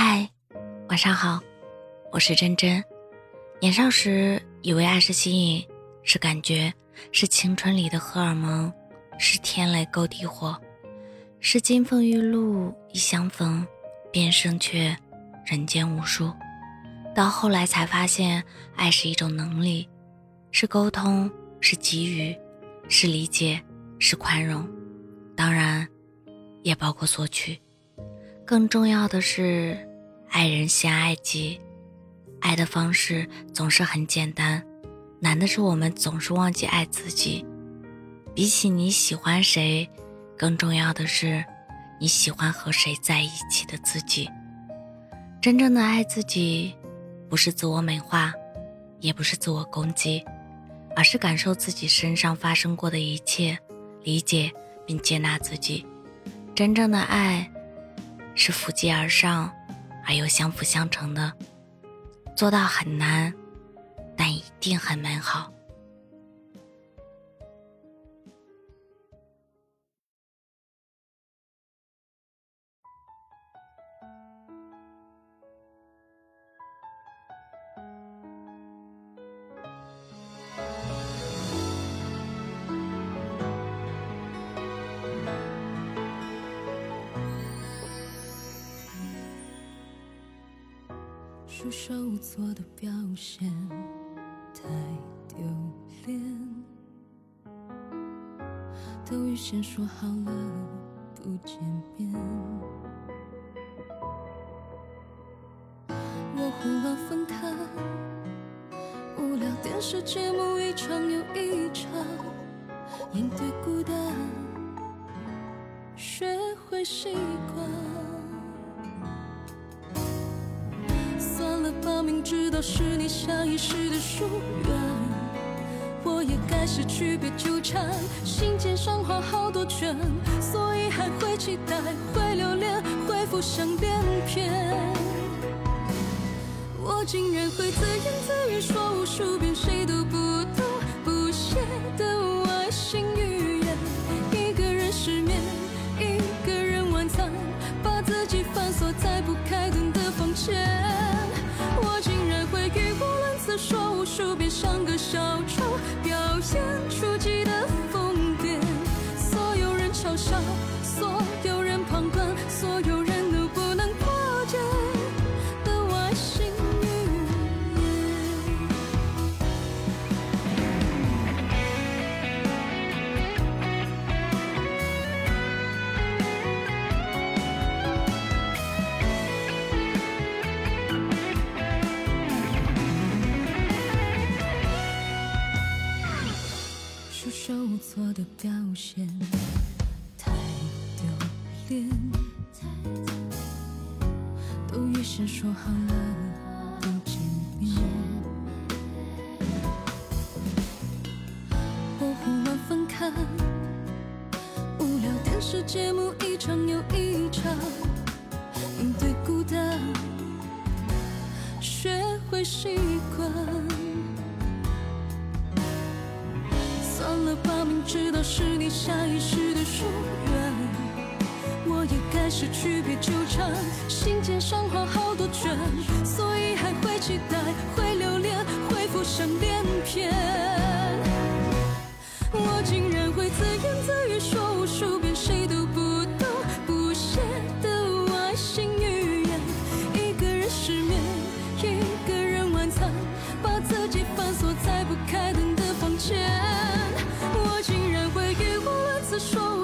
嗨，晚上好，我是真真。年少时以为爱是吸引，是感觉，是青春里的荷尔蒙，是天雷勾地火，是金风玉露一相逢便胜却人间无数。到后来才发现，爱是一种能力，是沟通，是给予，是理解，是宽容，当然也包括索取。更重要的是，爱人先爱己。爱的方式总是很简单，难的是我们总是忘记爱自己。比起你喜欢谁，更重要的是你喜欢和谁在一起的自己。真正的爱自己，不是自我美化，也不是自我攻击，而是感受自己身上发生过的一切，理解并接纳自己。真正的爱。是扶阶而上，而又相辅相成的，做到很难，但一定很美好。束手无措的表现太丢脸，都预先说好了不见面。我胡乱分开，无聊电视节目一场又一场，应对孤单，学会习惯。知道是你下意识的疏远，我也该失去别纠缠。信笺上画好多圈，所以还会期待，会留恋，会浮想联翩。我竟然会自言自语说无数遍，谁手无措的表现太丢脸，都预先说好了不见面。我胡乱分开，无聊电视节目一场又一场，应对孤单，学会习惯。明知道是你下意识的疏远，我也开始区别纠缠。信笺上画好多圈，所以还会期待，会留恋，会浮想联翩。说